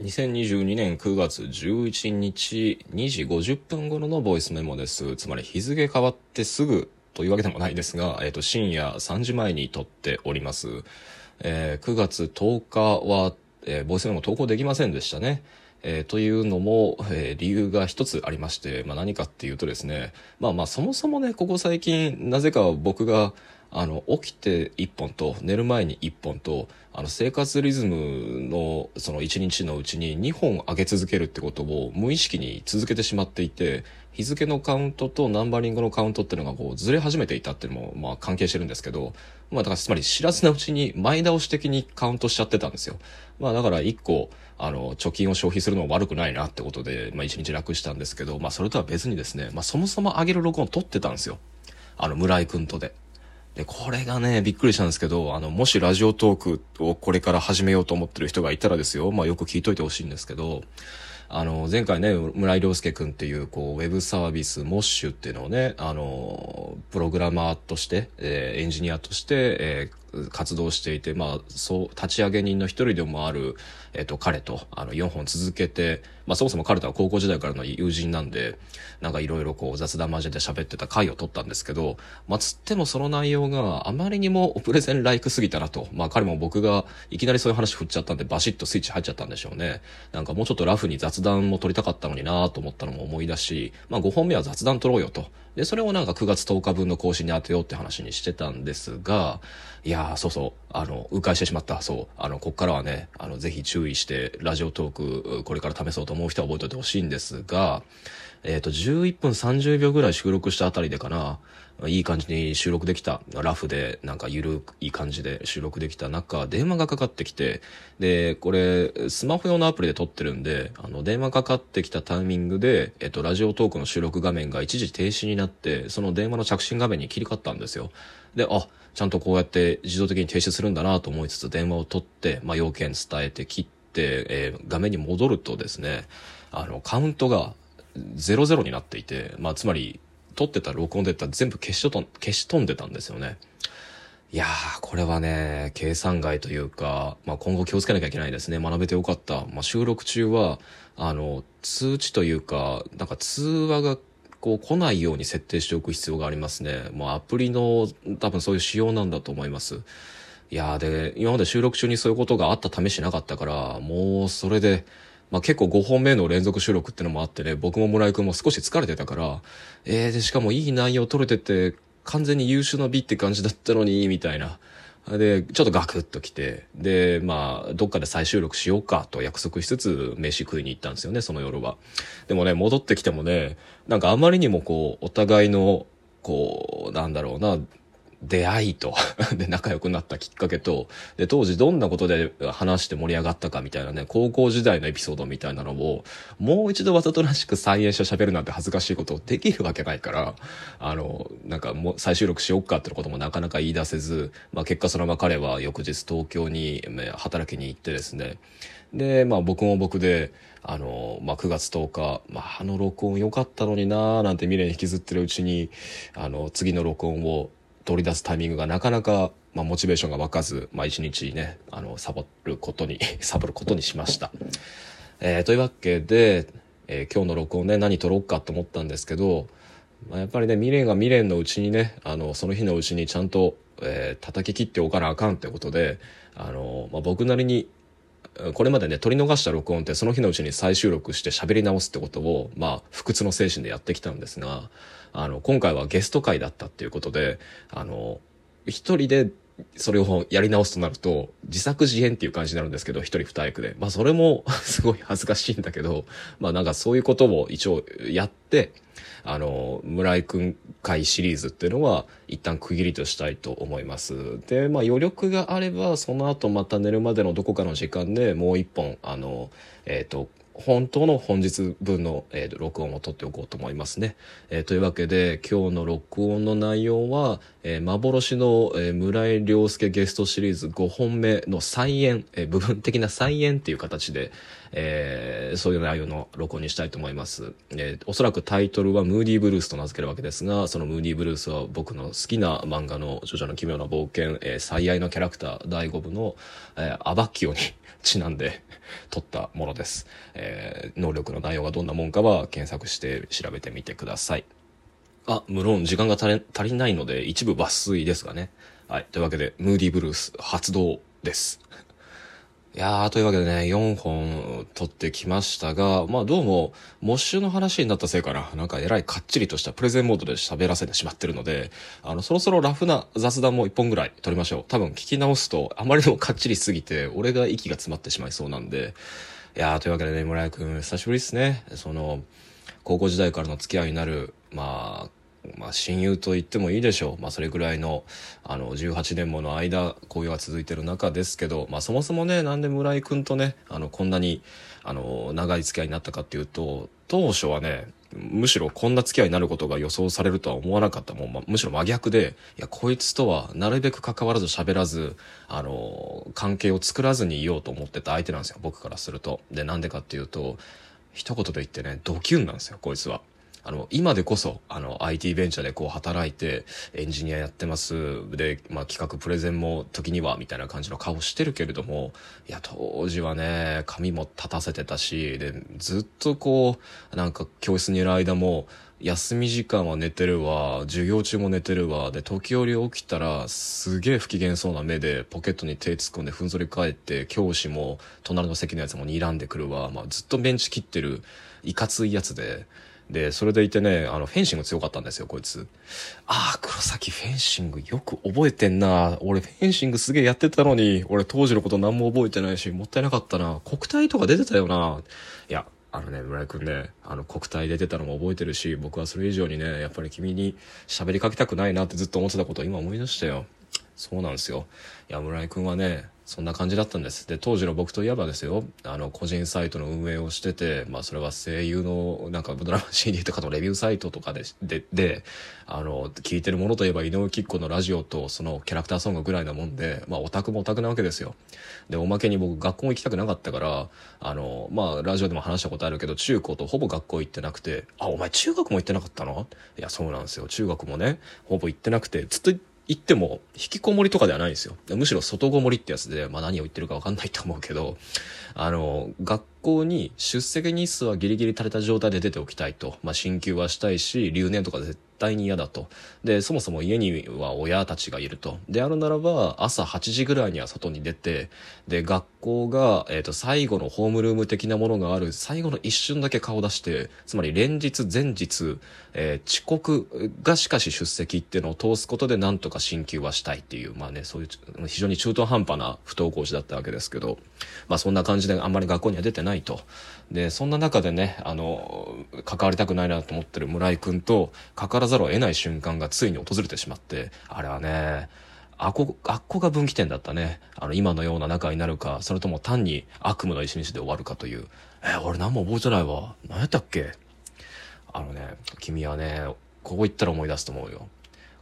2022年9月11日2時50分頃のボイスメモです。つまり日付変わってすぐというわけでもないですが、えっ、と、深夜3時前に撮っております。えー9月10日は、えーボイスメモ投稿できませんでしたね。えーというのも、えー理由が一つありまして、まあ、何かっていうとですね、まあまあそもそもね、ここ最近、なぜか僕が、あの、起きて一本と、寝る前に一本と、あの、生活リズムの、その一日のうちに二本上げ続けるってことを無意識に続けてしまっていて、日付のカウントとナンバリングのカウントっていうのがこうずれ始めていたっていうのも、まあ関係してるんですけど、まあだからつまり知らずなうちに前倒し的にカウントしちゃってたんですよ。まあだから一個、あの、貯金を消費するのも悪くないなってことで、まあ一日楽したんですけど、まあそれとは別にですね、まあそもそも上げる録音を取ってたんですよ。あの、村井くんとで。で、これがね、びっくりしたんですけど、あの、もしラジオトークをこれから始めようと思ってる人がいたらですよ、まあよく聞いといてほしいんですけど、あの、前回ね、村井良介くんっていう、こう、ウェブサービス、モッシュっていうのをね、あの、プログラマーとして、えーエンジニアとして、えー活動していて、まあ、そう、立ち上げ人の一人でもある、えっ、と、彼と、あの、4本続けて、まあ、そもそも彼とは高校時代からの友人なんで、なんかいろいろこう、雑談交えて喋ってた回を取ったんですけど、まあ、つってもその内容があまりにもプレゼンライクすぎたなと。まあ、彼も僕がいきなりそういう話振っちゃったんで、バシッとスイッチ入っちゃったんでしょうね。なんかもうちょっとラフに雑談も取りたかったのになと思ったのも思い出し、まあ、5本目は雑談取ろうよと。で、それをなんか9月10日分の更新に当てようって話にしてたんですが、いやー、そうそう、あの、迂回してしまった。そう。あの、こっからはね、あの、ぜひ注意して、ラジオトーク、これから試そうと思う人は覚えておいてほしいんですが、えっ、と、11分30秒ぐらい収録したあたりでかな、いい感じに収録できた。ラフで、なんかゆるい感じで収録できた中、電話がかかってきて、で、これ、スマホ用のアプリで撮ってるんで、あの、電話かかってきたタイミングで、えっと、ラジオトークの収録画面が一時停止になって、その電話の着信画面に切り替わったんですよ。で、あ、ちゃんとこうやって自動的に停止するんだなと思いつつ電話を取って、まあ、要件伝えて切って、えー画面に戻るとですね、あの、カウントが00になっていて、まあ、つまり、撮ってた録音でた全部消しと消し飛んでたんですよね。いやー、これはね、計算外というか、まあ、今後気をつけなきゃいけないですね。学べてよかった。まあ、収録中は、あの、通知というか、なんか通話がこう来ないように設定しておく必要がありますね。もうアプリの多分そういう仕様なんだと思います。いやーで、今まで収録中にそういうことがあった試しなかったから、もうそれで、まあ結構5本目の連続収録ってのもあってね、僕も村井くんも少し疲れてたから、えー、で、しかもいい内容撮れてて、完全に優秀な美って感じだったのに、みたいな。で、ちょっとガクッと来て、で、まあ、どっかで再収録しようかと約束しつつ、飯食いに行ったんですよね、その夜は。でもね、戻ってきてもね、なんかあまりにもこう、お互いの、こう、なんだろうな、出会いと、で、仲良くなったきっかけと、で、当時どんなことで話して盛り上がったかみたいなね、高校時代のエピソードみたいなのを、もう一度わざとらしく再演して喋るなんて恥ずかしいことできるわけないから、あの、なんかもう再収録しよっかってこともなかなか言い出せず、まあ結果そのまま彼は翌日東京に働きに行ってですね、で、まあ僕も僕で、あの、まあ9月10日、まああの録音良かったのになーなんて未練引きずってるうちに、あの、次の録音を取り出すタイミングがなかなか、まあ、モチベーションが湧かず、まあ、一日ね、あの、サボることに、サボることにしました。えーというわけで、えー今日の録音ね、何撮ろうかと思ったんですけど、まあ、やっぱりね、未練が未練のうちにね、あの、その日のうちにちゃんと、えー叩き切っておかなあかんってことで、あの、まあ、僕なりに、これまでね、取り逃した録音ってその日のうちに再収録して喋り直すってことを、まあ、不屈の精神でやってきたんですが、あの、今回はゲスト会だったっていうことで、あの、一人でそれをやり直すとなると、自作自演っていう感じになるんですけど、一人二役で。まあ、それも すごい恥ずかしいんだけど、まあ、なんかそういうことを一応やって、あの、村井くん会シリーズっていうのは一旦区切りとしたいと思います。で、まあ余力があれば、その後また寝るまでのどこかの時間でもう一本、あの、えっ、と、本当の本日分の、えー、録音を取っておこうと思いますね。えー、というわけで今日の録音の内容は、えー、幻の、えー、村井良介ゲストシリーズ5本目の再演、えー、部分的な再演っていう形で、えー、そういう内容の録音にしたいと思います。えー、おそらくタイトルはムーディーブルースと名付けるわけですが、そのムーディーブルースは僕の好きな漫画のジョジョの奇妙な冒険、えー、最愛のキャラクター第5部の、えー、アバッキオにちなんで撮ったものです。えー、能力の内容がどんなもんかは検索して調べてみてください。あ、無論時間が足りないので一部抜粋ですがね。はい。というわけで、ムーディーブルース発動です。いやー、というわけでね、4本撮ってきましたが、まあどうも、モッシュの話になったせいかな、なんかえらいかっちりとしたプレゼンモードで喋らせてしまってるので、あの、そろそろラフな雑談も1本ぐらい撮りましょう。多分聞き直すと、あまりにもかっちりすぎて、俺が息が詰まってしまいそうなんで、いやー、というわけでね、村井くん、久しぶりですね。その、高校時代からの付き合いになる、まあ、まあ、親友と言ってもいいでしょう。まあ、それぐらいの、あの、18年もの間、交友が続いてる中ですけど、まあ、そもそもね、なんで村井くんとね、あの、こんなに、あの、長い付き合いになったかっていうと、当初はね、むしろこんな付き合いになることが予想されるとは思わなかったもん、まむしろ真逆で、いや、こいつとはなるべく関わらず喋らず、あの、関係を作らずにいようと思ってた相手なんですよ、僕からすると。で、なんでかっていうと、一言で言ってね、ドキュンなんですよ、こいつは。あの、今でこそ、あの、IT ベンチャーでこう働いて、エンジニアやってます。で、まあ、企画プレゼンも時には、みたいな感じの顔してるけれども、いや、当時はね、髪も立たせてたし、で、ずっとこう、なんか教室にいる間も、休み時間は寝てるわ、授業中も寝てるわ、で、時折起きたら、すげえ不機嫌そうな目で、ポケットに手突っ込んでふんぞり返って、教師も、隣の席のやつも睨んでくるわ、まあ、ずっとベンチ切ってる、いかついやつで、で、それでいてね、あの、フェンシング強かったんですよ、こいつ。ああ、黒崎フェンシングよく覚えてんな。俺フェンシングすげえやってたのに、俺当時のこと何も覚えてないし、もったいなかったな。国体とか出てたよな。いや、あのね、村井くんね、あの、国体出てたのも覚えてるし、僕はそれ以上にね、やっぱり君に喋りかけたくないなってずっと思ってたことを今思い出したよ。そうなんですよ。いや、村井くんはね、そんな感じだったんです。で、当時の僕といえばですよ、あの、個人サイトの運営をしてて、まあ、それは声優の、なんか、ドラマ CD とかのレビューサイトとかで、で、で、あの、聞いてるものといえば、井上貴子のラジオと、そのキャラクターソングぐらいなもんで、まあ、オタクもオタクなわけですよ。で、おまけに僕、学校行きたくなかったから、あの、まあ、ラジオでも話したことあるけど、中高とほぼ学校行ってなくて、あ、お前中学も行ってなかったのいや、そうなんですよ。中学もね、ほぼ行ってなくて、ずっと行って行っても、引きこもりとかではないんですよ。むしろ外こもりってやつで、まあ何を言ってるかわかんないと思うけど、あの、学校に出席日数はギリギリ垂れた状態で出ておきたいと。まあ進級はしたいし、留年とか絶対に嫌だと。で、そもそも家には親たちがいると。であるならば、朝8時ぐらいには外に出て、で、学校が、えっ、ー、と、最後のホームルーム的なものがある、最後の一瞬だけ顔出して、つまり連日前日、えー、遅刻がしかし出席っていうのを通すことでなんとか進級はしたいっていう、まあね、そういう非常に中途半端な不登校児だったわけですけど、まあそんな感じであんまり学校には出てないと。で、そんな中でね、あの、関わりたくないなと思ってる村井くんと関わらざるを得ない瞬間がついに訪れてしまって、あれはね、あこ、学校が分岐点だったね。あの、今のような仲になるか、それとも単に悪夢の一日で終わるかという。え俺何も覚えてないわ。何やったっけ？あのね、君はね、ここ行ったら思い出すと思うよ。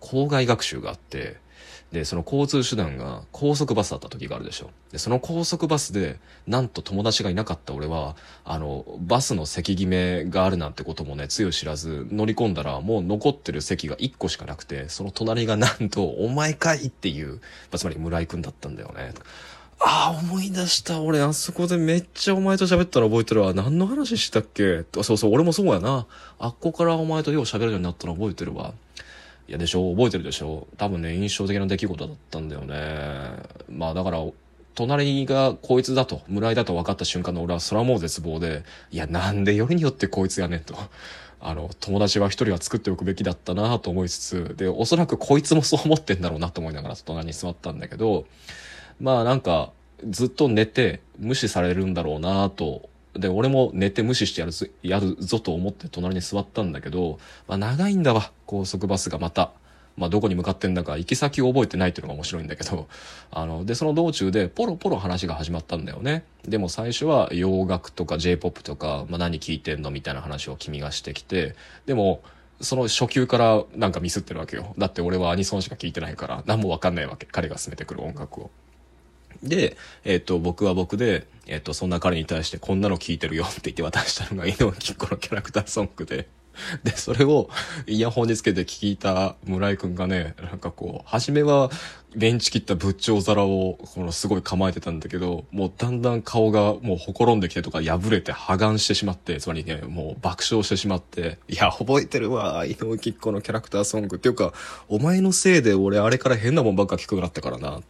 校外学習があって、で、その交通手段が高速バスだった時があるでしょ。で、その高速バスで、なんと友達がいなかった俺は、あの、バスの席決めがあるなんてこともね、つゆ知らず、乗り込んだら、もう残ってる席が1個しかなくて、その隣がなんと、お前かいっていう、まあ、つまり村井くんだったんだよね。ああ、思い出した。俺、あそこでめっちゃお前と喋ったら覚えてるわ。何の話したっけ？そうそう、俺もそうやな。あっこからお前とよう喋るようになったの覚えてるわ。いやでしょ？覚えてるでしょ？多分ね、印象的な出来事だったんだよね。まあだから、隣がこいつだと、村井だと分かった瞬間の俺はそれはもう絶望で、いやなんでよりによってこいつやねんと。あの、友達は一人は作っておくべきだったなと思いつつ、で、おそらくこいつもそう思ってんだろうなと思いながら隣に座ったんだけど、まあなんか、ずっと寝て無視されるんだろうなとで、俺も寝て無視してやるぞ、やるぞと思って隣に座ったんだけど、まあ長いんだわ、高速バスがまた。まあ、どこに向かってんだか行き先を覚えてないっていうのが面白いんだけど、あの、で、その道中でポロポロ話が始まったんだよね。でも最初は洋楽とか J-POP とか、まあ、何聞いてんの？みたいな話を君がしてきて、でも、その初級からなんかミスってるわけよ。だって俺はアニソンしか聞いてないから、何もわかんないわけ。彼が進めてくる音楽を。で、えっ、と、僕は僕で、えっ、と、そんな彼に対してこんなの聞いてるよって言って渡したのが井上貴子のキャラクターソングで、で、それをイヤホンにつけて聞いた村井くんがね、なんかこう、初めはレンチ切った仏頂皿を、このすごい構えてたんだけど、もうだんだん顔がもうほころんできてとか破れて破顔してしまって、つまりね、もう爆笑してしまって、いや、覚えてるわ、井上貴子のキャラクターソング。っていうか、お前のせいで俺あれから変なもんばっか聞くようになったからな。い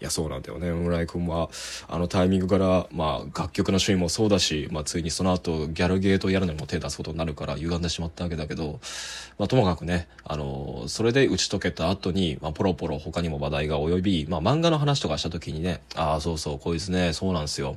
や、そうなんだよね。村井くんは、あのタイミングから、まあ、楽曲の趣味もそうだし、まあ、ついにその後、ギャルゲートやるのにも手出すことになるから、歪んでしまったわけだけど、まあ、ともかくね、あの、それで打ち解けた後に、まあ、ポロポロ他にも話題が及び、まあ、漫画の話とかした時にね、ああ、そうそう、こいつね、そうなんですよ。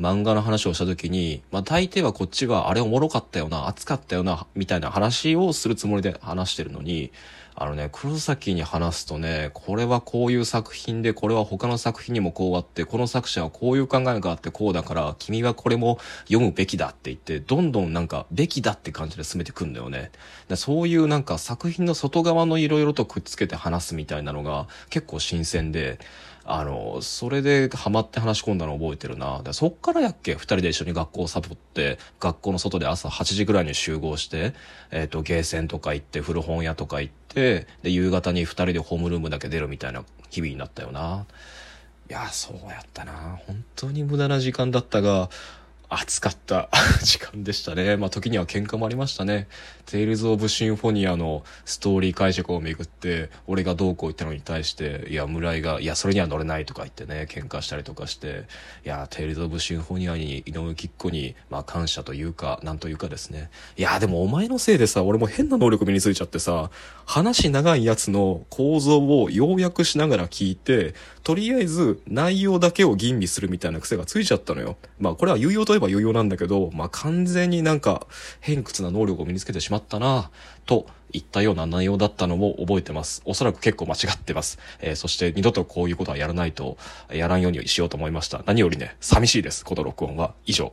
漫画の話をした時に、まあ、大抵はこっちは、あれおもろかったよな、熱かったよな、みたいな話をするつもりで話してるのに、あのね、黒崎に話すとね、これはこういう作品で、これは他の作品にもこうあって、この作者はこういう考えがあってこうだから、君はこれも読むべきだって言って、どんどんなんか、べきだって感じで進めてくんだよね。でそういうなんか作品の外側の色々とくっつけて話すみたいなのが結構新鮮で、あの、それでハマって話し込んだの覚えてるな。でそっからやっけ？二人で一緒に学校をサボって、学校の外で朝8時ぐらいに集合して、えっ、ー、と、ゲーセンとか行って、古本屋とか行って、で、夕方に二人でホームルームだけ出るみたいな日々になったよな。いや、そうやったな。本当に無駄な時間だったが、熱かった 時間でしたね。まあ時には喧嘩もありましたね。テイルズ・オブ・シンフォニアのストーリー解釈をめぐって、俺がどうこう言ったのに対して、いや、村井が、いや、それには乗れないとか言ってね、喧嘩したりとかして、いや、テイルズ・オブ・シンフォニアに、井上貴子に、まあ感謝というか、なんというかですね。いや、でもお前のせいでさ、俺も変な能力身についちゃってさ、話長いやつの構造を要約しながら聞いて、とりあえず内容だけを吟味するみたいな癖がついちゃったのよ。まあこれは有用とば余裕なんだけど、まあ完全になんか偏屈な能力を身につけてしまったなといったような内容だったのも覚えてます。おそらく結構間違ってます。えー、そして二度とこういうことはやらないと、やらんようにしようと思いました。何よりね、寂しいです。この録音は。以上。